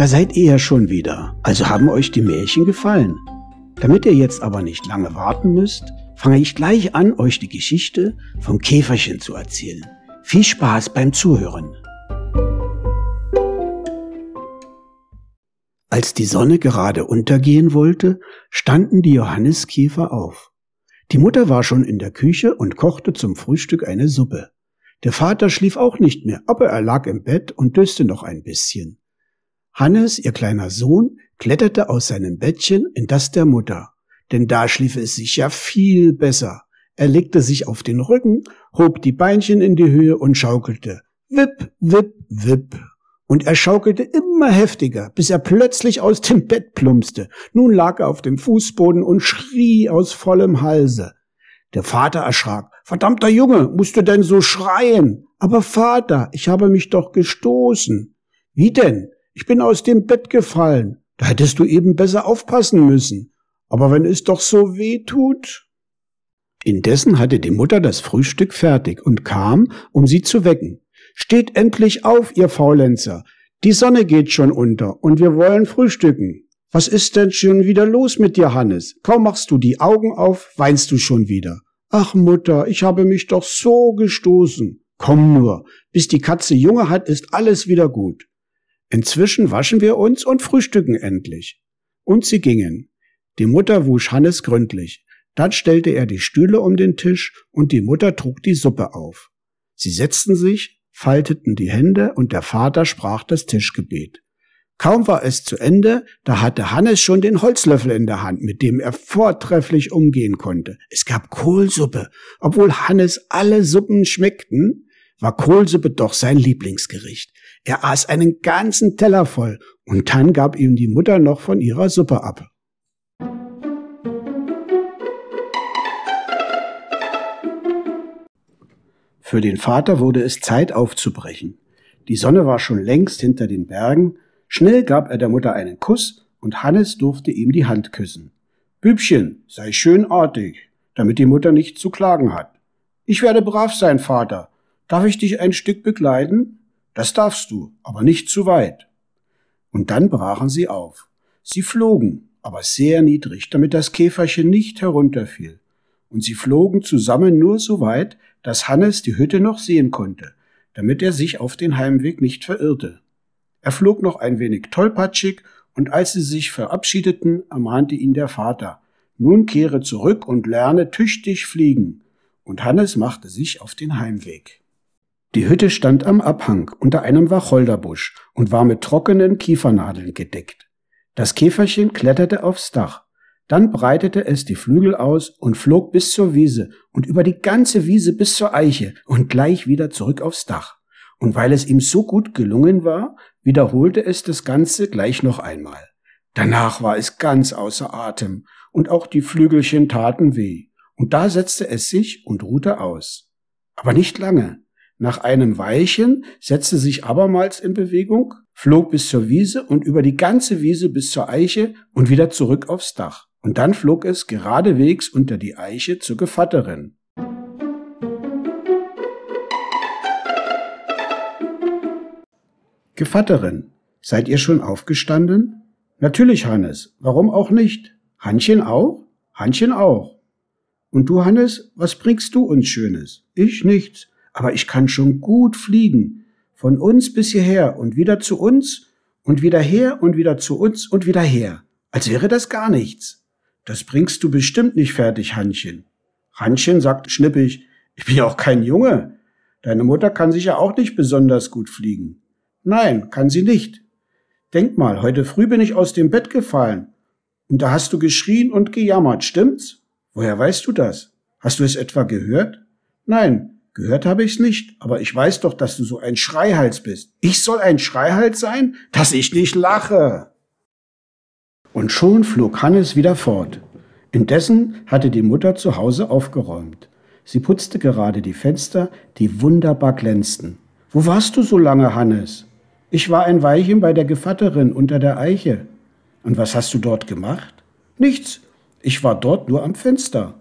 Da seid ihr ja schon wieder. Also haben euch die Märchen gefallen. Damit ihr jetzt aber nicht lange warten müsst, fange ich gleich an, euch die Geschichte vom Käferchen zu erzählen. Viel Spaß beim Zuhören. Als die Sonne gerade untergehen wollte, standen die Johanniskäfer auf. Die Mutter war schon in der Küche und kochte zum Frühstück eine Suppe. Der Vater schlief auch nicht mehr, aber er lag im Bett und döste noch ein bisschen. Hannes, ihr kleiner Sohn, kletterte aus seinem Bettchen in das der Mutter, denn da schlief es sich ja viel besser. Er legte sich auf den Rücken, hob die Beinchen in die Höhe und schaukelte. Wipp, wipp, wipp. Und er schaukelte immer heftiger, bis er plötzlich aus dem Bett plumpste. Nun lag er auf dem Fußboden und schrie aus vollem Halse. Der Vater erschrak. Verdammter Junge, musst du denn so schreien? Aber Vater, ich habe mich doch gestoßen. Wie denn? Ich bin aus dem Bett gefallen. Da hättest du eben besser aufpassen müssen. Aber wenn es doch so weh tut. Indessen hatte die Mutter das Frühstück fertig und kam, um sie zu wecken. Steht endlich auf, ihr Faulenzer. Die Sonne geht schon unter und wir wollen frühstücken. Was ist denn schon wieder los mit dir, Hannes? Kaum machst du die Augen auf, weinst du schon wieder. Ach Mutter, ich habe mich doch so gestoßen. Komm nur, bis die Katze Junge hat, ist alles wieder gut. Inzwischen waschen wir uns und frühstücken endlich. Und sie gingen. Die Mutter wusch Hannes gründlich. Dann stellte er die Stühle um den Tisch und die Mutter trug die Suppe auf. Sie setzten sich, falteten die Hände und der Vater sprach das Tischgebet. Kaum war es zu Ende, da hatte Hannes schon den Holzlöffel in der Hand, mit dem er vortrefflich umgehen konnte. Es gab Kohlsuppe. Obwohl Hannes alle Suppen schmeckten, war Kohlsuppe doch sein Lieblingsgericht. Er aß einen ganzen Teller voll und dann gab ihm die Mutter noch von ihrer Suppe ab. Für den Vater wurde es Zeit aufzubrechen. Die Sonne war schon längst hinter den Bergen, schnell gab er der Mutter einen Kuss und Hannes durfte ihm die Hand küssen. Bübchen, sei schön artig, damit die Mutter nicht zu klagen hat. Ich werde brav sein, Vater. Darf ich dich ein Stück begleiten? Das darfst du, aber nicht zu weit. Und dann brachen sie auf. Sie flogen, aber sehr niedrig, damit das Käferchen nicht herunterfiel. Und sie flogen zusammen nur so weit, dass Hannes die Hütte noch sehen konnte, damit er sich auf den Heimweg nicht verirrte. Er flog noch ein wenig tollpatschig, und als sie sich verabschiedeten, ermahnte ihn der Vater, nun kehre zurück und lerne tüchtig fliegen. Und Hannes machte sich auf den Heimweg. Die Hütte stand am Abhang unter einem Wacholderbusch und war mit trockenen Kiefernadeln gedeckt. Das Käferchen kletterte aufs Dach. Dann breitete es die Flügel aus und flog bis zur Wiese und über die ganze Wiese bis zur Eiche und gleich wieder zurück aufs Dach. Und weil es ihm so gut gelungen war, wiederholte es das Ganze gleich noch einmal. Danach war es ganz außer Atem und auch die Flügelchen taten weh. Und da setzte es sich und ruhte aus. Aber nicht lange, nach einem Weilchen setzte sich abermals in Bewegung, flog bis zur Wiese und über die ganze Wiese bis zur Eiche und wieder zurück aufs Dach. Und dann flog es geradewegs unter die Eiche zur Gevatterin. Gevatterin, seid ihr schon aufgestanden? Natürlich, Hannes. Warum auch nicht? Hannchen auch? Hannchen auch. Und du, Hannes, was bringst du uns Schönes? Ich nichts aber ich kann schon gut fliegen. Von uns bis hierher und wieder zu uns und wieder her und wieder zu uns und wieder her. Als wäre das gar nichts. Das bringst du bestimmt nicht fertig, Hannchen. Hannchen sagt schnippig, ich bin ja auch kein Junge. Deine Mutter kann sicher auch nicht besonders gut fliegen. Nein, kann sie nicht. Denk mal, heute früh bin ich aus dem Bett gefallen. Und da hast du geschrien und gejammert, stimmt's? Woher weißt du das? Hast du es etwa gehört? Nein, Gehört habe ich's nicht, aber ich weiß doch, dass du so ein Schreihals bist. Ich soll ein Schreihals sein? Dass ich nicht lache. Und schon flog Hannes wieder fort. Indessen hatte die Mutter zu Hause aufgeräumt. Sie putzte gerade die Fenster, die wunderbar glänzten. Wo warst du so lange, Hannes? Ich war ein Weilchen bei der Gevatterin unter der Eiche. Und was hast du dort gemacht? Nichts. Ich war dort nur am Fenster.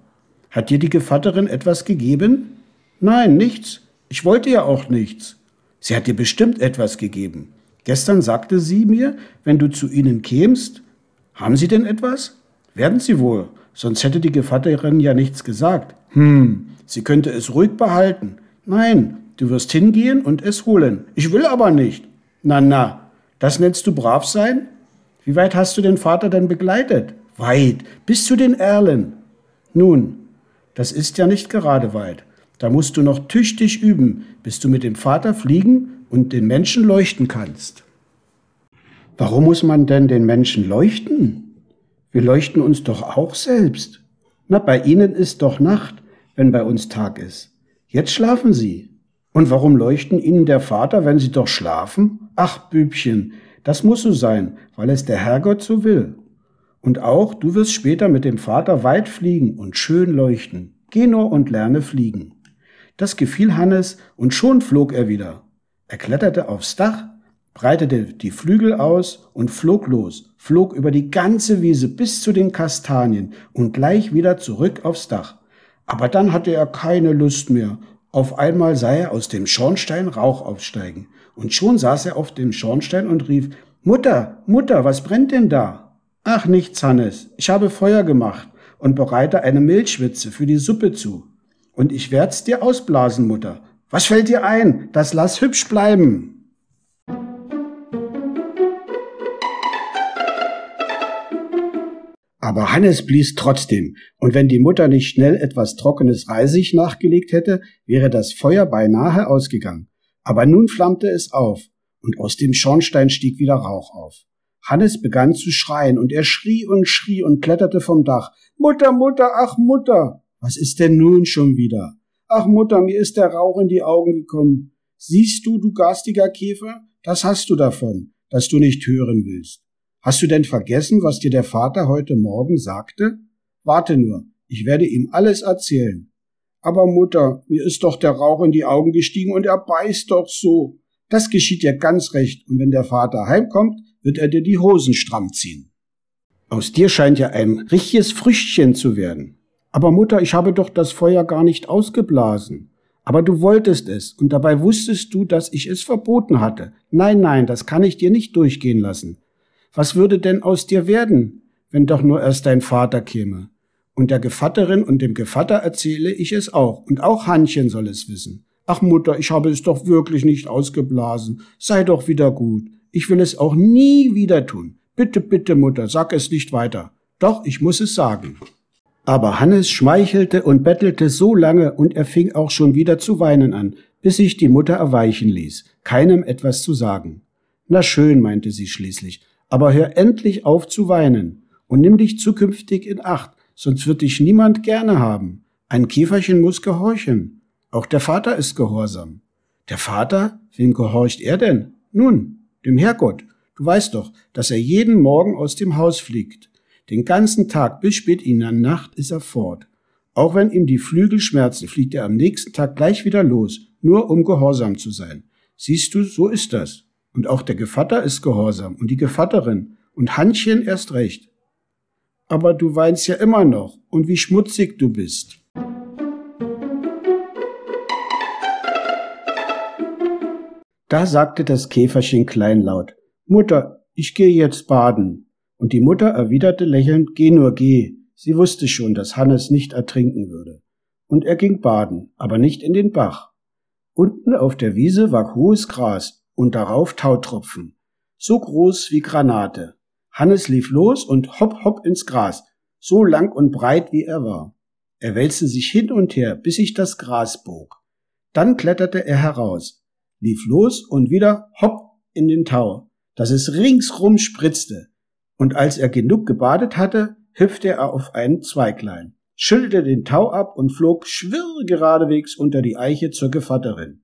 Hat dir die Gevatterin etwas gegeben? Nein, nichts. Ich wollte ja auch nichts. Sie hat dir bestimmt etwas gegeben. Gestern sagte sie mir, wenn du zu ihnen kämst, haben sie denn etwas? Werden sie wohl, sonst hätte die Gevatterin ja nichts gesagt. Hm, sie könnte es ruhig behalten. Nein, du wirst hingehen und es holen. Ich will aber nicht. Na, na, das nennst du brav sein? Wie weit hast du den Vater denn begleitet? Weit, bis zu den Erlen. Nun, das ist ja nicht gerade weit. Da musst du noch tüchtig üben, bis du mit dem Vater fliegen und den Menschen leuchten kannst. Warum muss man denn den Menschen leuchten? Wir leuchten uns doch auch selbst. Na, bei ihnen ist doch Nacht, wenn bei uns Tag ist. Jetzt schlafen sie. Und warum leuchten ihnen der Vater, wenn sie doch schlafen? Ach, Bübchen, das muss so sein, weil es der Herrgott so will. Und auch du wirst später mit dem Vater weit fliegen und schön leuchten. Geh nur und lerne fliegen. Das gefiel Hannes und schon flog er wieder. Er kletterte aufs Dach, breitete die Flügel aus und flog los, flog über die ganze Wiese bis zu den Kastanien und gleich wieder zurück aufs Dach. Aber dann hatte er keine Lust mehr. Auf einmal sah er aus dem Schornstein Rauch aufsteigen. Und schon saß er auf dem Schornstein und rief, Mutter, Mutter, was brennt denn da? Ach nichts, Hannes, ich habe Feuer gemacht und bereite eine Milchschwitze für die Suppe zu. Und ich werd's dir ausblasen, Mutter. Was fällt dir ein? Das lass hübsch bleiben. Aber Hannes blies trotzdem, und wenn die Mutter nicht schnell etwas trockenes Reisig nachgelegt hätte, wäre das Feuer beinahe ausgegangen. Aber nun flammte es auf, und aus dem Schornstein stieg wieder Rauch auf. Hannes begann zu schreien, und er schrie und schrie und kletterte vom Dach. Mutter, Mutter, ach Mutter. Was ist denn nun schon wieder? Ach Mutter, mir ist der Rauch in die Augen gekommen. Siehst du, du garstiger Käfer, das hast du davon, dass du nicht hören willst. Hast du denn vergessen, was dir der Vater heute Morgen sagte? Warte nur, ich werde ihm alles erzählen. Aber Mutter, mir ist doch der Rauch in die Augen gestiegen und er beißt doch so. Das geschieht dir ganz recht, und wenn der Vater heimkommt, wird er dir die Hosen stramm ziehen. Aus dir scheint ja ein richtiges Früchtchen zu werden. Aber Mutter, ich habe doch das Feuer gar nicht ausgeblasen. Aber du wolltest es, und dabei wusstest du, dass ich es verboten hatte. Nein, nein, das kann ich dir nicht durchgehen lassen. Was würde denn aus dir werden, wenn doch nur erst dein Vater käme? Und der Gevatterin und dem Gevatter erzähle ich es auch, und auch Hannchen soll es wissen. Ach Mutter, ich habe es doch wirklich nicht ausgeblasen. Sei doch wieder gut. Ich will es auch nie wieder tun. Bitte, bitte, Mutter, sag es nicht weiter. Doch, ich muss es sagen. Aber Hannes schmeichelte und bettelte so lange und er fing auch schon wieder zu weinen an, bis sich die Mutter erweichen ließ, keinem etwas zu sagen. Na schön, meinte sie schließlich, aber hör endlich auf zu weinen und nimm dich zukünftig in Acht, sonst wird dich niemand gerne haben. Ein Käferchen muss gehorchen. Auch der Vater ist gehorsam. Der Vater? Wem gehorcht er denn? Nun, dem Herrgott. Du weißt doch, dass er jeden Morgen aus dem Haus fliegt. Den ganzen Tag bis spät in der Nacht ist er fort. Auch wenn ihm die Flügel schmerzen, fliegt er am nächsten Tag gleich wieder los, nur um gehorsam zu sein. Siehst du, so ist das. Und auch der Gevatter ist gehorsam und die Gevatterin und Hannchen erst recht. Aber du weinst ja immer noch und wie schmutzig du bist. Da sagte das Käferchen kleinlaut, Mutter, ich gehe jetzt baden. Und die Mutter erwiderte lächelnd, Geh nur, geh. Sie wusste schon, dass Hannes nicht ertrinken würde. Und er ging baden, aber nicht in den Bach. Unten auf der Wiese war hohes Gras und darauf Tautropfen, so groß wie Granate. Hannes lief los und hopp hopp ins Gras, so lang und breit wie er war. Er wälzte sich hin und her, bis sich das Gras bog. Dann kletterte er heraus, lief los und wieder hopp in den Tau, dass es ringsrum spritzte. Und als er genug gebadet hatte, hüpfte er auf einen Zweiglein, schüttelte den Tau ab und flog schwirr geradewegs unter die Eiche zur Gevatterin.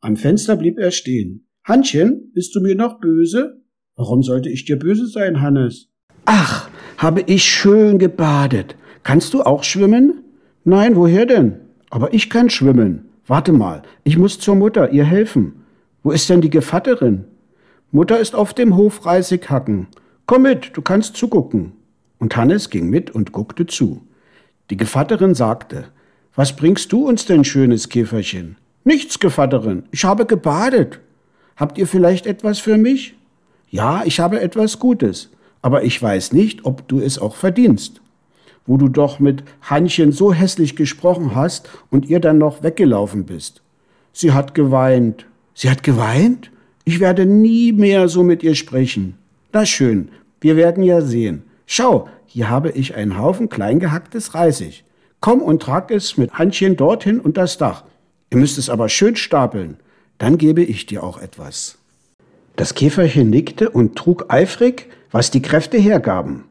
Am Fenster blieb er stehen. Hannchen, bist du mir noch böse? Warum sollte ich dir böse sein, Hannes? Ach, habe ich schön gebadet. Kannst du auch schwimmen? Nein, woher denn? Aber ich kann schwimmen. Warte mal, ich muss zur Mutter, ihr helfen. Wo ist denn die Gevatterin? Mutter ist auf dem Hof Reisig hacken. Komm mit, du kannst zugucken. Und Hannes ging mit und guckte zu. Die Gevatterin sagte, was bringst du uns denn, schönes Käferchen? Nichts, Gevatterin, ich habe gebadet. Habt ihr vielleicht etwas für mich? Ja, ich habe etwas Gutes, aber ich weiß nicht, ob du es auch verdienst. Wo du doch mit Hannchen so hässlich gesprochen hast und ihr dann noch weggelaufen bist. Sie hat geweint. Sie hat geweint? Ich werde nie mehr so mit ihr sprechen. Na schön, wir werden ja sehen. Schau, hier habe ich einen Haufen kleingehacktes Reisig. Komm und trag es mit Handchen dorthin und das Dach. Ihr müsst es aber schön stapeln. Dann gebe ich dir auch etwas. Das Käferchen nickte und trug eifrig, was die Kräfte hergaben.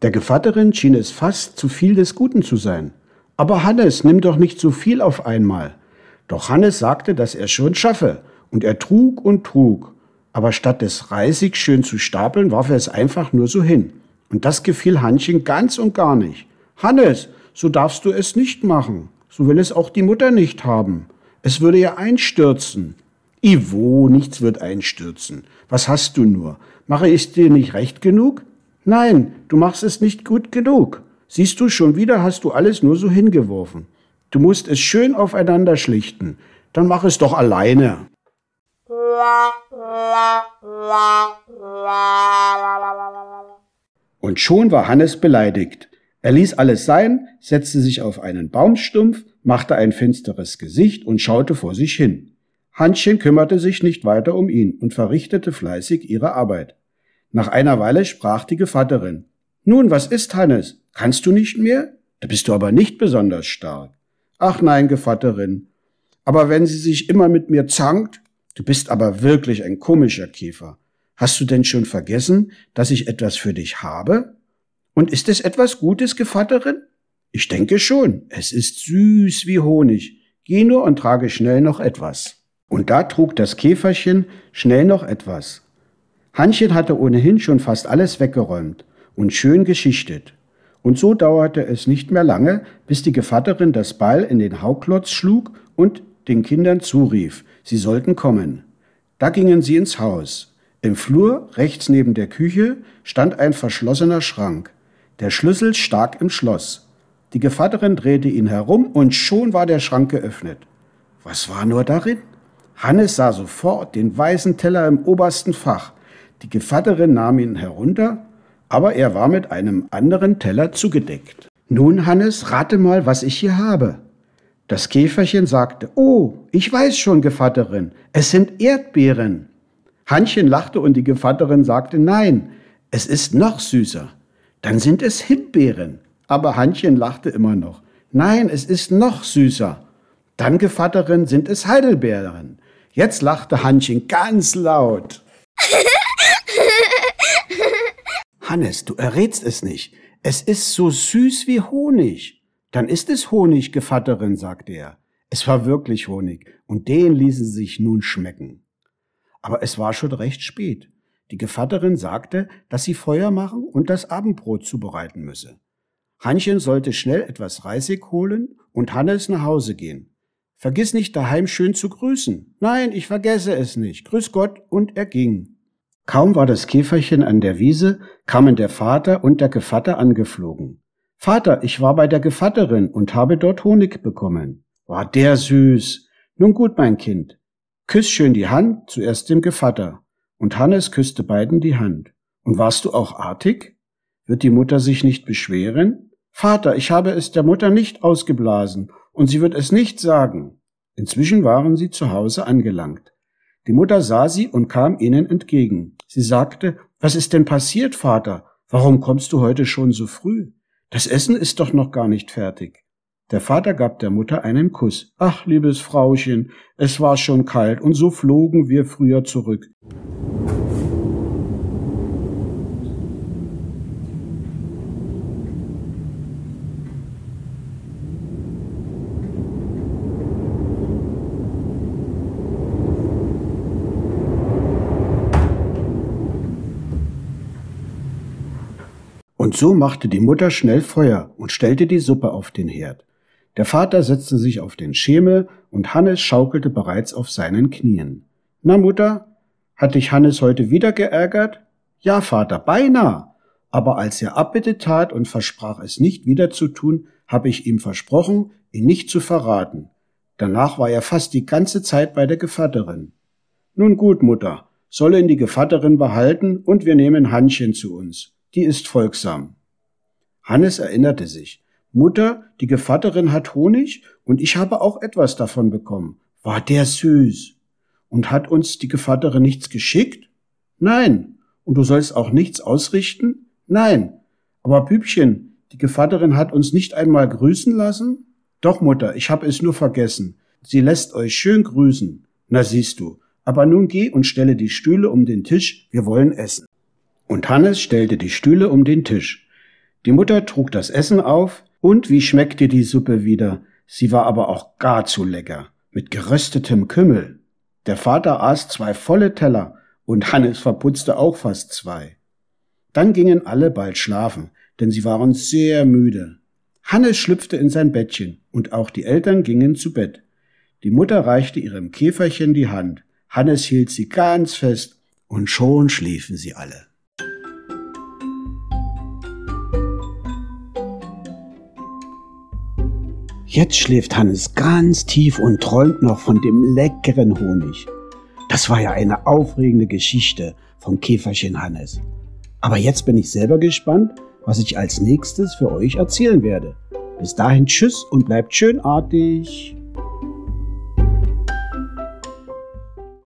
Der Gevatterin schien es fast zu viel des Guten zu sein. Aber Hannes, nimm doch nicht so viel auf einmal. Doch Hannes sagte, dass er schon schaffe, und er trug und trug. Aber statt des Reisig schön zu stapeln, warf er es einfach nur so hin. Und das gefiel Hannchen ganz und gar nicht. Hannes, so darfst du es nicht machen. So will es auch die Mutter nicht haben. Es würde ja einstürzen. Ivo, nichts wird einstürzen. Was hast du nur? Mache ich dir nicht recht genug? Nein, du machst es nicht gut genug. Siehst du, schon wieder hast du alles nur so hingeworfen. Du musst es schön aufeinander schlichten. Dann mach es doch alleine. Und schon war Hannes beleidigt. Er ließ alles sein, setzte sich auf einen Baumstumpf, machte ein finsteres Gesicht und schaute vor sich hin. Hannchen kümmerte sich nicht weiter um ihn und verrichtete fleißig ihre Arbeit. Nach einer Weile sprach die Gevatterin. Nun, was ist, Hannes? Kannst du nicht mehr? Da bist du aber nicht besonders stark. Ach nein, Gevatterin. Aber wenn sie sich immer mit mir zankt, du bist aber wirklich ein komischer Käfer. Hast du denn schon vergessen, dass ich etwas für dich habe? Und ist es etwas Gutes, Gevatterin? Ich denke schon. Es ist süß wie Honig. Geh nur und trage schnell noch etwas. Und da trug das Käferchen schnell noch etwas. Hannchen hatte ohnehin schon fast alles weggeräumt und schön geschichtet. Und so dauerte es nicht mehr lange, bis die Gevatterin das Ball in den Hauklotz schlug und den Kindern zurief, sie sollten kommen. Da gingen sie ins Haus. Im Flur, rechts neben der Küche, stand ein verschlossener Schrank. Der Schlüssel stak im Schloss. Die Gevatterin drehte ihn herum und schon war der Schrank geöffnet. Was war nur darin? Hannes sah sofort den weißen Teller im obersten Fach. Die Gevatterin nahm ihn herunter, aber er war mit einem anderen Teller zugedeckt. Nun, Hannes, rate mal, was ich hier habe. Das Käferchen sagte, Oh, ich weiß schon, Gevatterin, es sind Erdbeeren. Hannchen lachte und die Gevatterin sagte, Nein, es ist noch süßer. Dann sind es Himbeeren. Aber Hannchen lachte immer noch. Nein, es ist noch süßer. Dann, Gevatterin, sind es Heidelbeeren. Jetzt lachte Hannchen ganz laut. Hannes, du errätst es nicht. Es ist so süß wie Honig. Dann ist es Honig, Gevatterin, sagte er. Es war wirklich Honig, und den ließen sie sich nun schmecken. Aber es war schon recht spät. Die Gevatterin sagte, dass sie Feuer machen und das Abendbrot zubereiten müsse. Hannchen sollte schnell etwas Reisig holen und Hannes nach Hause gehen. Vergiss nicht daheim schön zu grüßen. Nein, ich vergesse es nicht. Grüß Gott, und er ging. Kaum war das Käferchen an der Wiese, kamen der Vater und der Gevatter angeflogen. Vater, ich war bei der Gevatterin und habe dort Honig bekommen. War der süß. Nun gut, mein Kind. Küss schön die Hand, zuerst dem Gevatter. Und Hannes küsste beiden die Hand. Und warst du auch artig? Wird die Mutter sich nicht beschweren? Vater, ich habe es der Mutter nicht ausgeblasen und sie wird es nicht sagen. Inzwischen waren sie zu Hause angelangt. Die Mutter sah sie und kam ihnen entgegen. Sie sagte, was ist denn passiert, Vater? Warum kommst du heute schon so früh? Das Essen ist doch noch gar nicht fertig. Der Vater gab der Mutter einen Kuss. Ach, liebes Frauchen, es war schon kalt und so flogen wir früher zurück. Und so machte die Mutter schnell Feuer und stellte die Suppe auf den Herd. Der Vater setzte sich auf den Schemel und Hannes schaukelte bereits auf seinen Knien. Na Mutter, hat dich Hannes heute wieder geärgert? Ja, Vater, beinahe. Aber als er Abbitte tat und versprach es nicht wieder zu tun, habe ich ihm versprochen, ihn nicht zu verraten. Danach war er fast die ganze Zeit bei der Gevatterin. Nun gut, Mutter, soll ihn die Gevatterin behalten und wir nehmen Hannchen zu uns. Die ist folgsam. Hannes erinnerte sich. Mutter, die Gevatterin hat Honig und ich habe auch etwas davon bekommen. War der süß. Und hat uns die Gevatterin nichts geschickt? Nein. Und du sollst auch nichts ausrichten? Nein. Aber Bübchen, die Gevatterin hat uns nicht einmal grüßen lassen? Doch, Mutter, ich habe es nur vergessen. Sie lässt euch schön grüßen. Na siehst du. Aber nun geh und stelle die Stühle um den Tisch, wir wollen essen. Und Hannes stellte die Stühle um den Tisch. Die Mutter trug das Essen auf, und wie schmeckte die Suppe wieder? Sie war aber auch gar zu lecker, mit geröstetem Kümmel. Der Vater aß zwei volle Teller, und Hannes verputzte auch fast zwei. Dann gingen alle bald schlafen, denn sie waren sehr müde. Hannes schlüpfte in sein Bettchen, und auch die Eltern gingen zu Bett. Die Mutter reichte ihrem Käferchen die Hand. Hannes hielt sie ganz fest, und schon schliefen sie alle. Jetzt schläft Hannes ganz tief und träumt noch von dem leckeren Honig. Das war ja eine aufregende Geschichte vom Käferchen Hannes. Aber jetzt bin ich selber gespannt, was ich als nächstes für euch erzählen werde. Bis dahin tschüss und bleibt schön artig.